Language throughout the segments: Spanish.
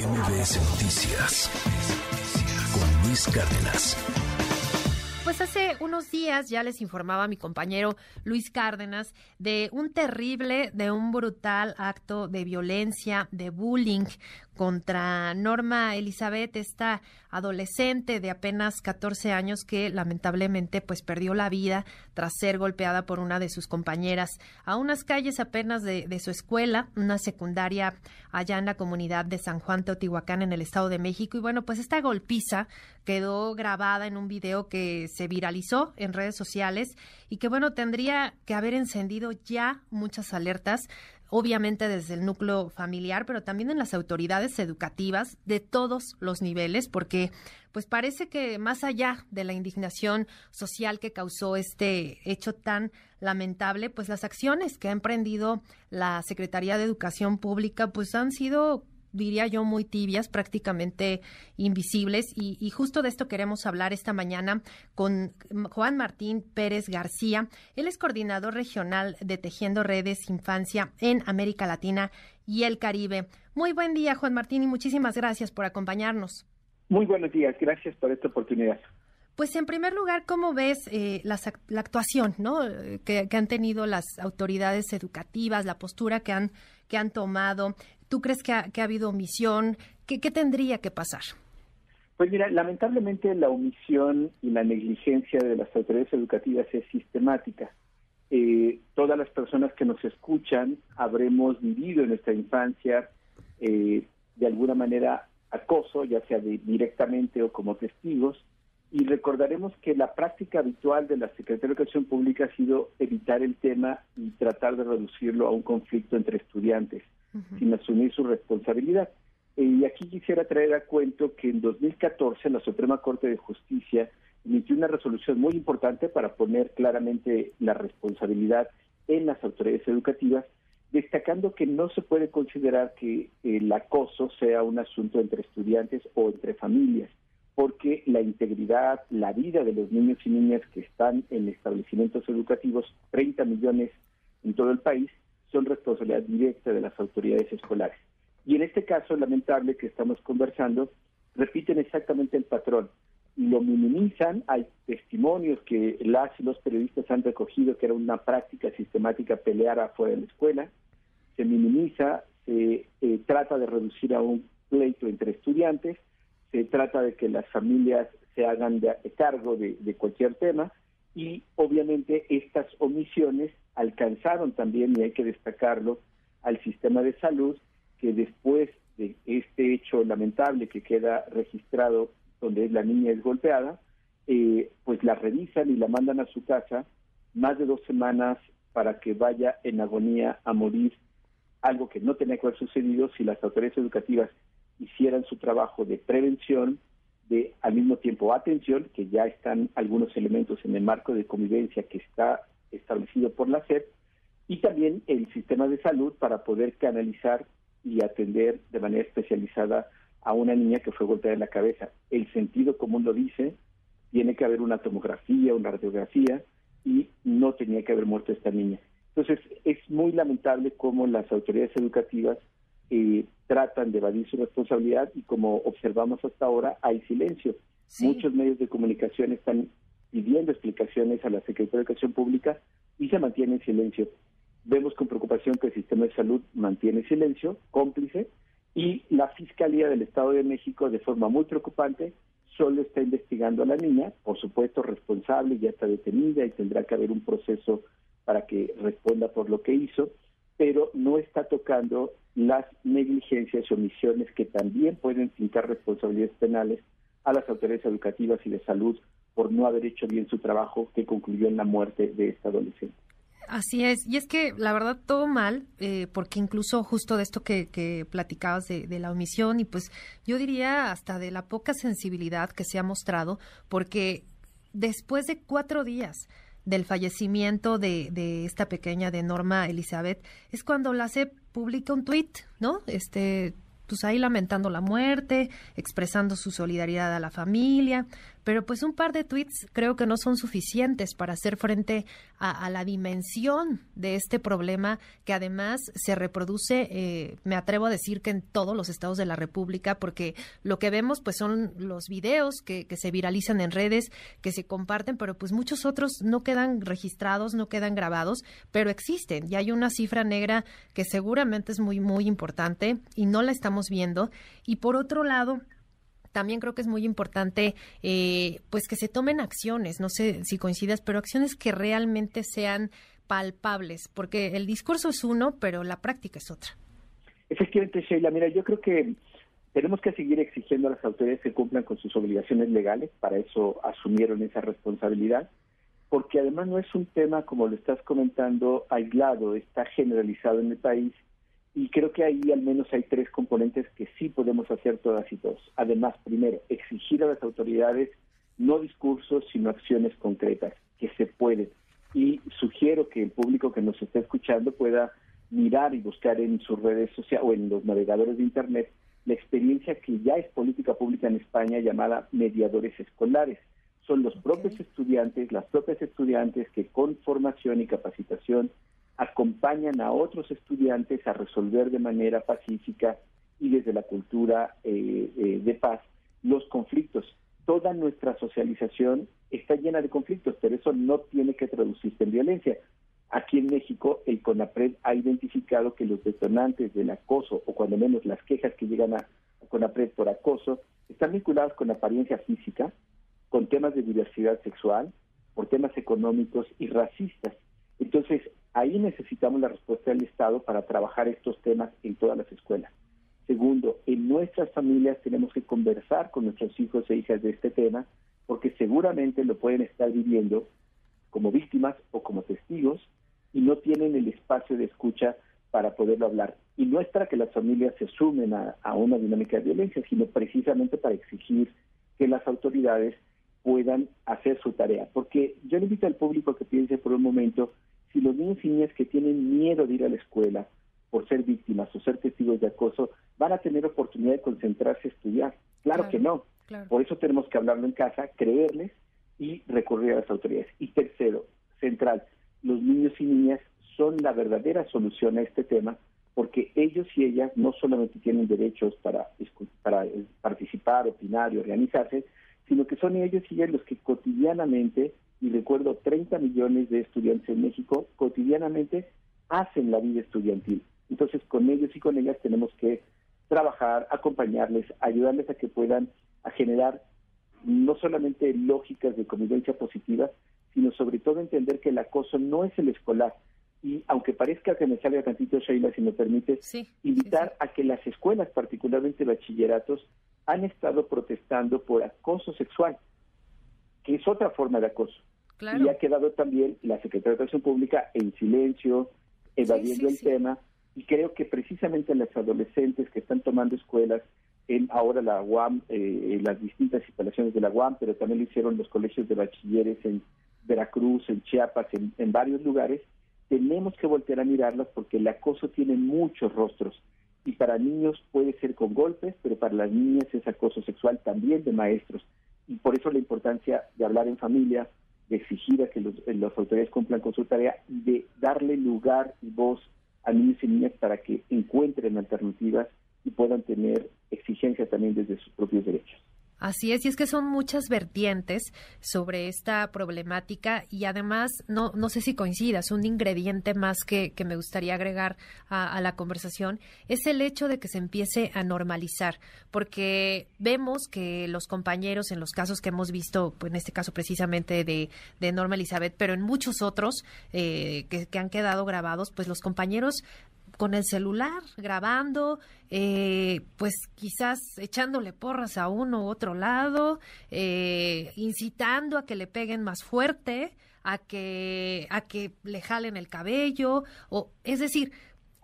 MBS Noticias con Luis Cárdenas. Pues hace unos días ya les informaba mi compañero Luis Cárdenas de un terrible, de un brutal acto de violencia, de bullying contra Norma Elizabeth, esta adolescente de apenas 14 años que lamentablemente pues perdió la vida tras ser golpeada por una de sus compañeras a unas calles apenas de, su escuela, una secundaria allá en la comunidad de San Juan Teotihuacán en el Estado de México. Y bueno, pues esta golpiza quedó grabada en un video que se viralizó en redes sociales y que bueno, tendría que haber encendido ya muchas alertas obviamente desde el núcleo familiar, pero también en las autoridades educativas de todos los niveles, porque pues parece que más allá de la indignación social que causó este hecho tan lamentable, pues las acciones que ha emprendido la Secretaría de Educación Pública pues han sido diría yo, muy tibias, prácticamente invisibles. Y, justo de esto queremos hablar esta mañana con Juan Martín Pérez García. Él es coordinador regional de Tejiendo Redes Infancia en América Latina y el Caribe. Muy buen día, Juan Martín, y muchísimas gracias por acompañarnos. Muy buenos días, gracias por esta oportunidad. Pues en primer lugar, ¿cómo ves eh, la, actuación ¿no? que, han tenido las autoridades educativas, la postura que han, que han tomado? ¿Tú crees que ha, habido omisión? ¿Qué, tendría que pasar? Pues mira, lamentablemente la omisión y la negligencia de las autoridades educativas es sistemática. Eh, todas las personas que nos escuchan habremos vivido en nuestra infancia eh, de alguna manera acoso, ya sea directamente o como testigos, y recordaremos que la práctica habitual de la Secretaría de Educación Pública ha sido evitar el tema y tratar de reducirlo a un conflicto entre estudiantes sin asumir su responsabilidad. Eh, y aquí quisiera traer a cuento que en 2014 la Suprema Corte de Justicia emitió una resolución muy importante para poner claramente la responsabilidad en las autoridades educativas, destacando que no se puede considerar que el acoso sea un asunto entre estudiantes o entre familias, porque la integridad, la vida de los niños y niñas que están en establecimientos educativos, 30 millones en todo el país, son responsabilidad directa de las autoridades escolares. Y en este caso lamentable que estamos conversando, repiten exactamente el patrón. Lo minimizan, hay testimonios que las y los periodistas han recogido que era una práctica sistemática pelear afuera de la escuela, se minimiza, se eh, trata de reducir a un pleito entre estudiantes, se trata de que las familias se hagan de, cargo de cualquier tema y obviamente estas omisiones alcanzaron también, y hay que destacarlo, al sistema de salud, que después de este hecho lamentable que queda registrado donde la niña es golpeada, eh, pues la revisan y la mandan a su casa más de dos semanas para que vaya en agonía a morir, algo que no tenía que haber sucedido si las autoridades educativas hicieran su trabajo de prevención, de al mismo tiempo atención, que ya están algunos elementos en el marco de convivencia que está establecido por la SEP, y también el sistema de salud para poder canalizar y atender de manera especializada a una niña que fue golpeada en la cabeza. El sentido común lo dice, tiene que haber una tomografía, una radiografía, y no tenía que haber muerto esta niña. Entonces, es muy lamentable cómo las autoridades educativas eh, tratan de evadir su responsabilidad y como observamos hasta ahora, hay silencio. Muchos medios de comunicación están pidiendo explicaciones a la Secretaría de Educación Pública y se mantiene en silencio. Vemos con preocupación que el sistema de salud mantiene silencio, cómplice, y la Fiscalía del Estado de México, de forma muy preocupante, solo está investigando a la niña, por supuesto responsable, ya está detenida y tendrá que haber un proceso para que responda por lo que hizo, pero no está tocando las negligencias y omisiones que también pueden fincar responsabilidades penales a las autoridades educativas y de salud por no haber hecho bien su trabajo que concluyó en la muerte de esta adolescente. Así es, y es que la verdad todo mal, eh, porque incluso justo de esto que, que platicabas de, la omisión y pues yo diría hasta de la poca sensibilidad que se ha mostrado, porque después de cuatro días del fallecimiento de, de esta pequeña de Norma Elizabeth, es cuando la CEP publica un tuit, ¿no? Este, pues ahí lamentando la muerte, expresando su solidaridad a la familia, pero pues un par de tweets creo que no son suficientes para hacer frente a, la dimensión de este problema que además se reproduce, eh, me atrevo a decir que en todos los estados de la República, porque lo que vemos pues son los videos que, que se viralizan en redes, que se comparten, pero pues muchos otros no quedan registrados, no quedan grabados, pero existen y hay una cifra negra que seguramente es muy, muy importante y no la estamos viendo. Y por otro lado, también creo que es muy importante eh, pues que se tomen acciones, no sé si coincidas, pero acciones que realmente sean palpables, porque el discurso es uno, pero la práctica es otra. Efectivamente, Sheila, mira, yo creo que tenemos que seguir exigiendo a las autoridades que cumplan con sus obligaciones legales, para eso asumieron esa responsabilidad, porque además no es un tema, como lo estás comentando, aislado, está generalizado en el país y creo que ahí al menos hay tres componentes que sí podemos hacer todas y todos. Además, primero, exigir a las autoridades no discursos, sino acciones concretas, que se pueden. Y sugiero que el público que nos está escuchando pueda mirar y buscar en sus redes sociales o en los navegadores de Internet la experiencia que ya es política pública en España llamada mediadores escolares. Son los propios estudiantes, las propias estudiantes que con formación y capacitación acompañan a otros estudiantes a resolver de manera pacífica y desde la cultura eh, eh, de paz los conflictos. Toda nuestra socialización está llena de conflictos, pero eso no tiene que traducirse en violencia. Aquí en México, el CONAPRED ha identificado que los detonantes del acoso, o cuando menos las quejas que llegan a, CONAPRED por acoso, están vinculados con apariencia física, con temas de diversidad sexual, por temas económicos y racistas. Entonces, ahí necesitamos la respuesta del Estado para trabajar estos temas en todas las escuelas. Segundo, en nuestras familias tenemos que conversar con nuestros hijos e hijas de este tema, porque seguramente lo pueden estar viviendo como víctimas o como testigos y no tienen el espacio de escucha para poderlo hablar. Y no es para que las familias se sumen a, una dinámica de violencia, sino precisamente para exigir que las autoridades puedan hacer su tarea. Porque yo le invito al público que piense por un momento si los niños y niñas que tienen miedo de ir a la escuela por ser víctimas o ser testigos de acoso van a tener oportunidad de concentrarse a estudiar. Claro, que no. Por eso tenemos que hablarlo en casa, creerles y recurrir a las autoridades. Y tercero, central, los niños y niñas son la verdadera solución a este tema porque ellos y ellas no solamente tienen derechos para, para participar, opinar y organizarse, sino que son ellos y ellas los que cotidianamente y recuerdo 30 millones de estudiantes en México cotidianamente hacen la vida estudiantil. Entonces, con ellos y con ellas tenemos que trabajar, acompañarles, ayudarles a que puedan a generar no solamente lógicas de convivencia positiva, sino sobre todo entender que el acoso no es el escolar. Y aunque parezca que me salga tantito, Sheila, si me permite, invitar a que las escuelas, particularmente bachilleratos, han estado protestando por acoso sexual, que es otra forma de acoso. Y ha quedado también la Secretaría de Educación Pública en silencio, evadiendo el tema. Y creo que precisamente las adolescentes que están tomando escuelas, en ahora la UAM, eh, en las distintas instalaciones de la UAM, pero también lo hicieron los colegios de bachilleres en Veracruz, en Chiapas, en, en varios lugares, tenemos que voltear a mirarlas porque el acoso tiene muchos rostros y para niños puede ser con golpes, pero para las niñas es acoso sexual también de maestros. Y por eso la importancia de hablar en familia, de exigir a que los, eh, las autoridades cumplan con su tarea de darle lugar y voz a niños y niñas para que encuentren alternativas y puedan tener exigencias también desde sus propios derechos. Así es, y es que son muchas vertientes sobre esta problemática y además, no, no sé si coincidas, un ingrediente más que, que me gustaría agregar a, la conversación es el hecho de que se empiece a normalizar, porque vemos que los compañeros en los casos que hemos visto, pues en este caso precisamente de, de Norma Elizabeth, pero en muchos otros eh, que, que han quedado grabados, pues los compañeros con el celular grabando, eh, pues quizás echándole porras a uno u otro lado, eh, incitando a que le peguen más fuerte, a que, a que le jalen el cabello, o es decir,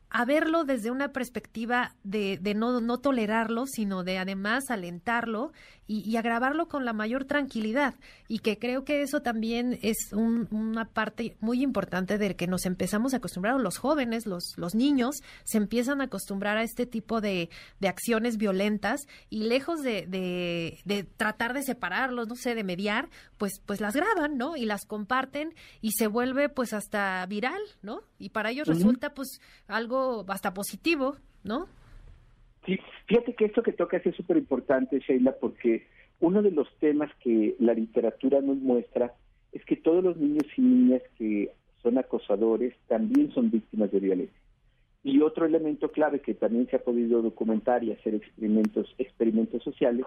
a verlo desde una perspectiva de, de no, no, tolerarlo, sino de además alentarlo y, y, agravarlo con la mayor tranquilidad. Y que creo que eso también es una parte muy importante de que nos empezamos a acostumbrar, los jóvenes, los, los niños, se empiezan a acostumbrar a este tipo de, de acciones violentas y lejos de, de, de, tratar de separarlos, no sé, de mediar, pues, pues las graban, ¿no? Y las comparten y se vuelve pues hasta viral, ¿no? Y para ellos resulta pues algo hasta positivo, ¿no? Sí, fíjate que esto que tocas es súper importante, Sheila, porque uno de los temas que la literatura nos muestra es que todos los niños y niñas que son acosadores también son víctimas de violencia. Y otro elemento clave que también se ha podido documentar y hacer experimentos, experimentos sociales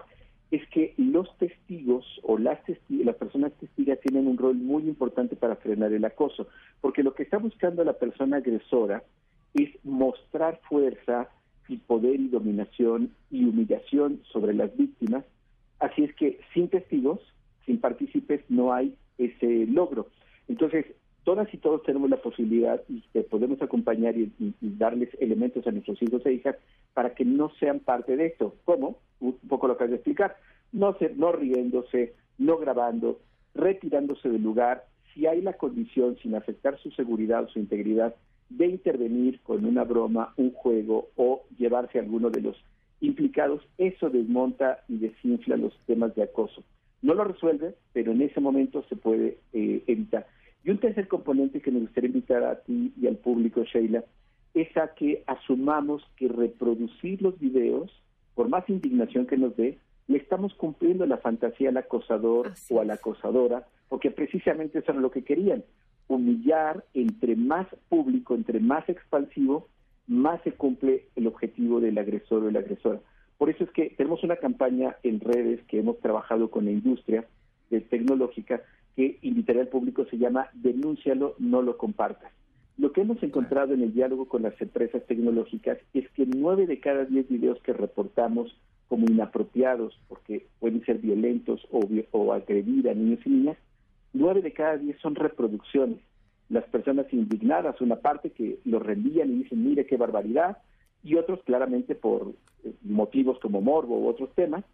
es que los testigos o las, las personas testigas tienen un rol muy importante para frenar el acoso, porque lo que está buscando la persona agresora es mostrar fuerza y poder y dominación y humillación sobre las víctimas. Así es que sin testigos, sin partícipes, no hay ese logro. Entonces, todas y todos tenemos la posibilidad y podemos acompañar y, darles elementos a nuestros hijos e hijas para que no sean parte de esto. ¿Cómo? Un poco lo has de explicar. No, ser, no riéndose, no grabando, retirándose del lugar. Si hay la condición, sin afectar su seguridad o su integridad, de intervenir con una broma, un juego o llevarse a alguno de los implicados, eso desmonta y desinfla los temas de acoso. No lo resuelve, pero en ese momento se puede eh, evitar. Y un tercer componente que me gustaría invitar a ti y al público, Sheila, es a que asumamos que reproducir los videos, por más indignación que nos dé, le estamos cumpliendo la fantasía al acosador o a la acosadora, porque precisamente eso era lo que querían humillar, entre más público, entre más expansivo, más se cumple el objetivo del agresor o la agresora. Por eso es que tenemos una campaña en redes que hemos trabajado con la industria tecnológica que invitaría al público, se llama Denúncialo, no lo compartas. Lo que hemos encontrado en el diálogo con las empresas tecnológicas es que nueve de cada diez videos que reportamos como inapropiados, porque pueden ser violentos o, o agredir a niños y niñas, nueve de cada diez son reproducciones. Las personas indignadas, una parte que lo reenvían y dicen, mire qué barbaridad, y otros claramente por eh, motivos como morbo u otros temas,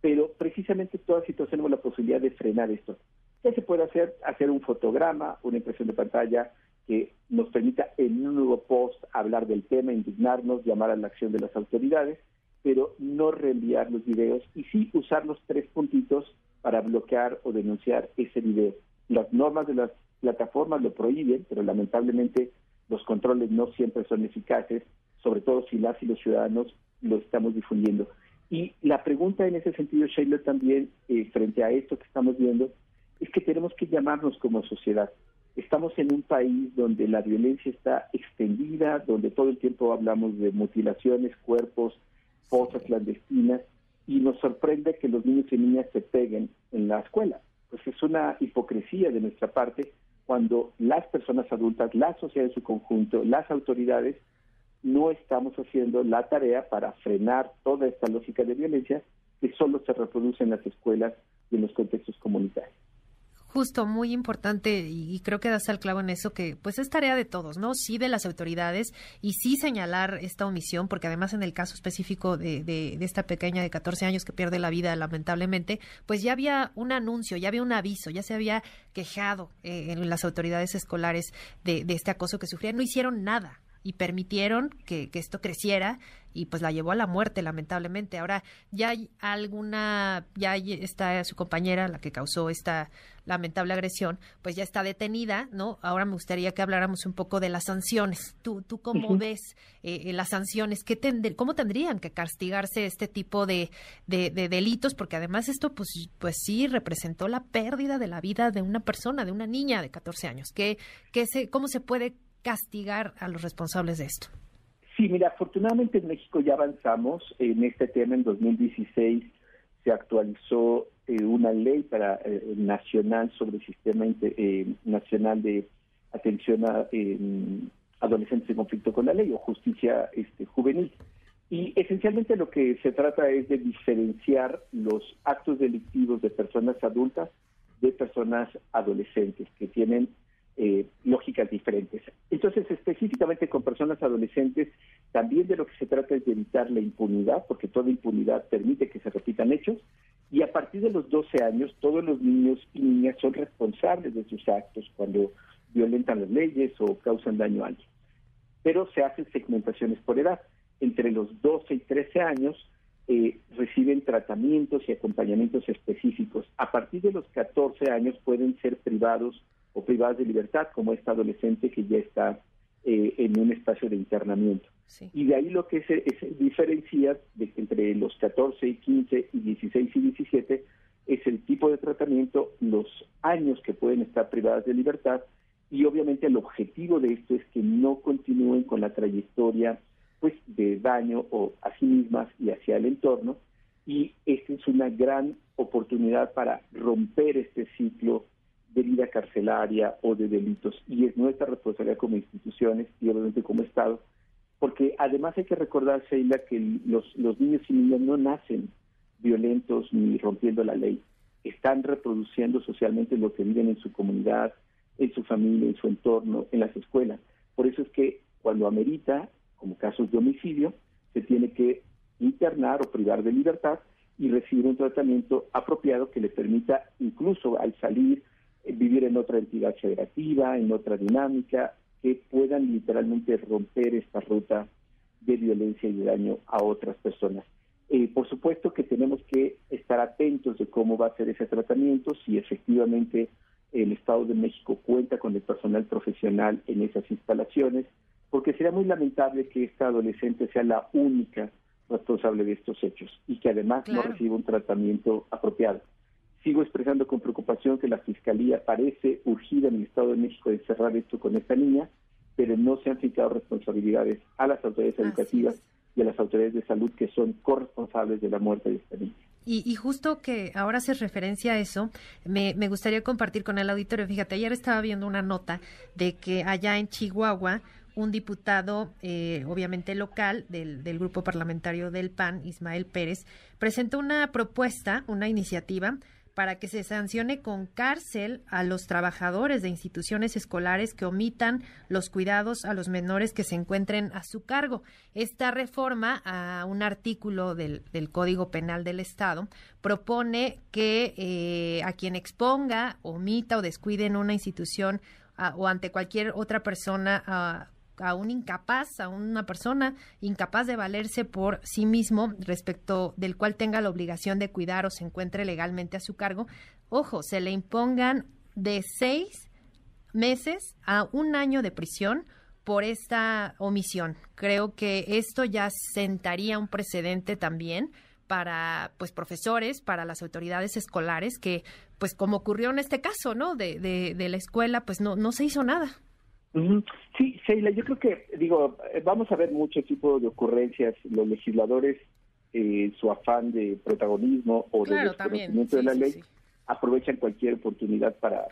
pero precisamente todas situaciones tenemos la posibilidad de frenar esto. ¿Qué se puede hacer? Hacer un fotograma, una impresión de pantalla que nos permita en un nuevo post hablar del tema, indignarnos, llamar a la acción de las autoridades, pero no reenviar los videos y sí usar los tres puntitos para bloquear o denunciar ese video. Las normas de las plataformas lo prohíben, pero lamentablemente los controles no siempre son eficaces, sobre todo si las y los ciudadanos lo estamos difundiendo. Y la pregunta en ese sentido, Sheila, también eh, frente a esto que estamos viendo, que tenemos que llamarnos como sociedad. Estamos en un país donde la violencia está extendida, donde todo el tiempo hablamos de mutilaciones, cuerpos, fosas clandestinas, y nos sorprende que los niños y niñas se peguen en la escuela pues es una hipocresía de nuestra parte cuando las personas adultas, la sociedad en su conjunto, las autoridades, no estamos haciendo la tarea para frenar toda esta lógica de violencia que solo se reproduce en las escuelas y en los contextos comunitarios. Justo, muy importante y, creo que das al clavo en eso que pues es tarea de todos, ¿no? Sí de las autoridades y sí señalar esta omisión porque además en el caso específico de, esta pequeña de 14 años que pierde la vida lamentablemente, pues ya había un anuncio, ya había un aviso, ya se había quejado eh, en las autoridades escolares de, de este acoso que sufría, no hicieron nada, y permitieron que, que, esto creciera y pues la llevó a la muerte lamentablemente. Ahora ya hay alguna, ya está su compañera, la que causó esta lamentable agresión, pues ya está detenida, ¿no? Ahora me gustaría que habláramos un poco de las sanciones. ¿Tú, tú cómo ves eh, eh, las sanciones? ¿Qué ¿Cómo tendrían que castigarse este tipo de, de, delitos? Porque además esto pues, pues sí representó la pérdida de la vida de una persona, de una niña de 14 años. ¿Qué, qué se, ¿Cómo se puede castigar a los responsables de esto? Sí, mira, afortunadamente en México ya avanzamos en este tema. En 2016 se actualizó eh, una ley para eh, nacional sobre el sistema eh, nacional de atención a adolescentes en conflicto con la ley o justicia este, juvenil. Y esencialmente lo que se trata es de diferenciar los actos delictivos de personas adultas de personas adolescentes que tienen eh, lógicas diferentes. Entonces, específicamente con personas adolescentes, también de lo que se trata es de evitar la impunidad, porque toda impunidad permite que se repitan hechos, y a partir de los 12 años, todos los niños y niñas son responsables de sus actos cuando violentan las leyes o causan daño a alguien. Pero se hacen segmentaciones por edad. Entre los 12 y 13 años eh, reciben tratamientos y acompañamientos específicos. A partir de los 14 años pueden ser privados o privadas de libertad, como esta adolescente que ya está eh, en un espacio de internamiento. Y de ahí lo que se, diferencia de entre los 14 y 15 y 16 y 17 es el tipo de tratamiento, los años que pueden estar privadas de libertad y obviamente el objetivo de esto es que no continúen con la trayectoria pues de daño o a sí mismas y hacia el entorno y esta es una gran oportunidad para romper este ciclo de vida carcelaria o de delitos. Y es nuestra responsabilidad como instituciones y obviamente como Estado, porque además hay que recordar, Sheila, que los, los niños y niñas no nacen violentos ni rompiendo la ley, están reproduciendo socialmente lo que viven en su comunidad, en su familia, en su entorno, en las escuelas. Por eso es que cuando amerita, como casos de homicidio, se tiene que internar o privar de libertad y recibir un tratamiento apropiado que le permita incluso al salir vivir en otra entidad federativa, en otra dinámica, que puedan literalmente romper esta ruta de violencia y de daño a otras personas. Eh, por supuesto que tenemos que estar atentos de cómo va a ser ese tratamiento, si efectivamente el Estado de México cuenta con el personal profesional en esas instalaciones, porque sería muy lamentable que esta adolescente sea la única responsable de estos hechos y que además no reciba un tratamiento apropiado. Sigo expresando con preocupación que la Fiscalía parece urgida en el Estado de México de cerrar esto con esta niña, pero no se han fijado responsabilidades a las autoridades educativas y a las autoridades de salud que son corresponsables de la muerte de esta niña. Y, justo que ahora hace referencia a eso, me, gustaría compartir con el auditorio. Fíjate, ayer estaba viendo una nota de que allá en Chihuahua un diputado, eh, obviamente local, del, del, grupo parlamentario del PAN, Ismael Pérez, presentó una propuesta, una iniciativa para que se sancione con cárcel a los trabajadores de instituciones escolares que omitan los cuidados a los menores que se encuentren a su cargo. Esta reforma a un artículo del, Código Penal del Estado propone que eh, a quien exponga, omita o descuide en una institución o ante cualquier otra persona un incapaz, a una persona incapaz de valerse por sí mismo, respecto del cual tenga la obligación de cuidar o se encuentre legalmente a su cargo, ojo, se le impongan de seis meses a un año de prisión por esta omisión. Creo que esto ya sentaría un precedente también para pues profesores, para las autoridades escolares que pues como ocurrió en este caso, ¿no? De, de, de la escuela, pues no, no se hizo nada. Sí, Sheila, yo creo que, digo, eh, vamos a ver mucho tipo de ocurrencias. Los legisladores, eh, su afán de protagonismo o de desconocimiento de la ley, aprovechan cualquier oportunidad para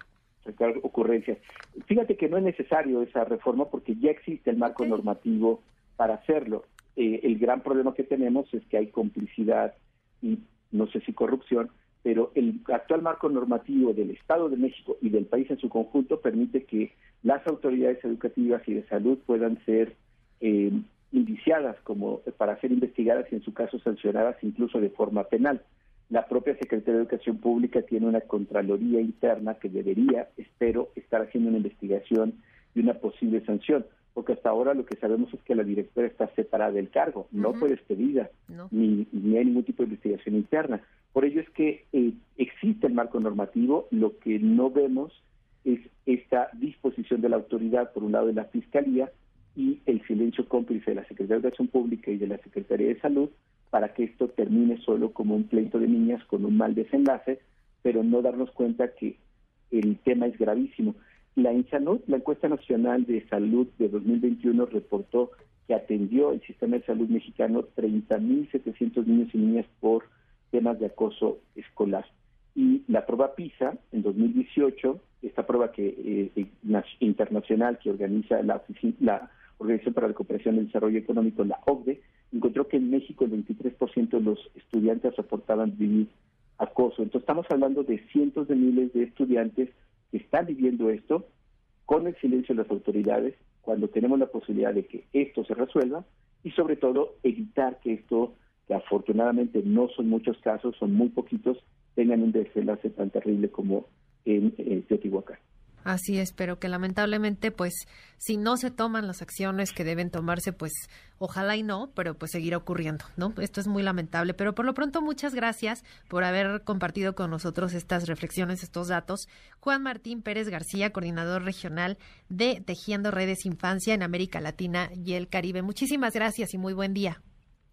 sacar ocurrencias. Fíjate que no es necesario esa reforma porque ya existe el marco normativo para hacerlo. Eh, el gran problema que tenemos es que hay complicidad y no sé si corrupción pero el actual marco normativo del Estado de México y del país en su conjunto permite que las autoridades educativas y de salud puedan ser eh, indiciadas como para ser investigadas y en su caso sancionadas incluso de forma penal. La propia Secretaría de Educación Pública tiene una Contraloría interna que debería, espero, estar haciendo una investigación y una posible sanción, porque hasta ahora lo que sabemos es que la directora está separada del cargo, no fue despedida, ni, ni hay ningún tipo de investigación interna. Por ello es que eh, existe el marco normativo, lo que no vemos es esta disposición de la autoridad, por un lado de la Fiscalía, y el silencio cómplice de la Secretaría de Educación Pública y de la Secretaría de Salud para que esto termine solo como un pleito de niñas con un mal desenlace, pero no darnos cuenta que el tema es gravísimo. La INSANUD, la encuesta nacional de salud de 2021, reportó que atendió el sistema de salud mexicano 30.700 niños y niñas por temas de acoso escolar. Y la prueba PISA en 2018, esta prueba que eh, internacional que organiza la, la Organización para la Cooperación y el Desarrollo Económico, la OCDE, encontró que en México el 23% de los estudiantes reportaban vivir acoso. Entonces estamos hablando de cientos de miles de estudiantes que están viviendo esto con el silencio de las autoridades cuando tenemos la posibilidad de que esto se resuelva y sobre todo evitar que esto, que afortunadamente no son muchos casos, son muy poquitos, tengan un desenlace tan terrible como en eh, Teotihuacán. Así es, pero que lamentablemente, pues, si no se toman las acciones que deben tomarse, pues, ojalá y no, pero pues seguirá ocurriendo, ¿no? Esto es muy lamentable, pero por lo pronto muchas gracias por haber compartido con nosotros estas reflexiones, estos datos. Juan Martín Pérez García, coordinador regional de Tejiendo Redes Infancia en América Latina y el Caribe. Muchísimas gracias y muy buen día.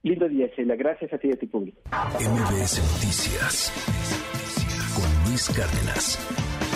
Lindo día, Sheila. Gracias a ti y a tu público. MBS Noticias con Luis Cárdenas.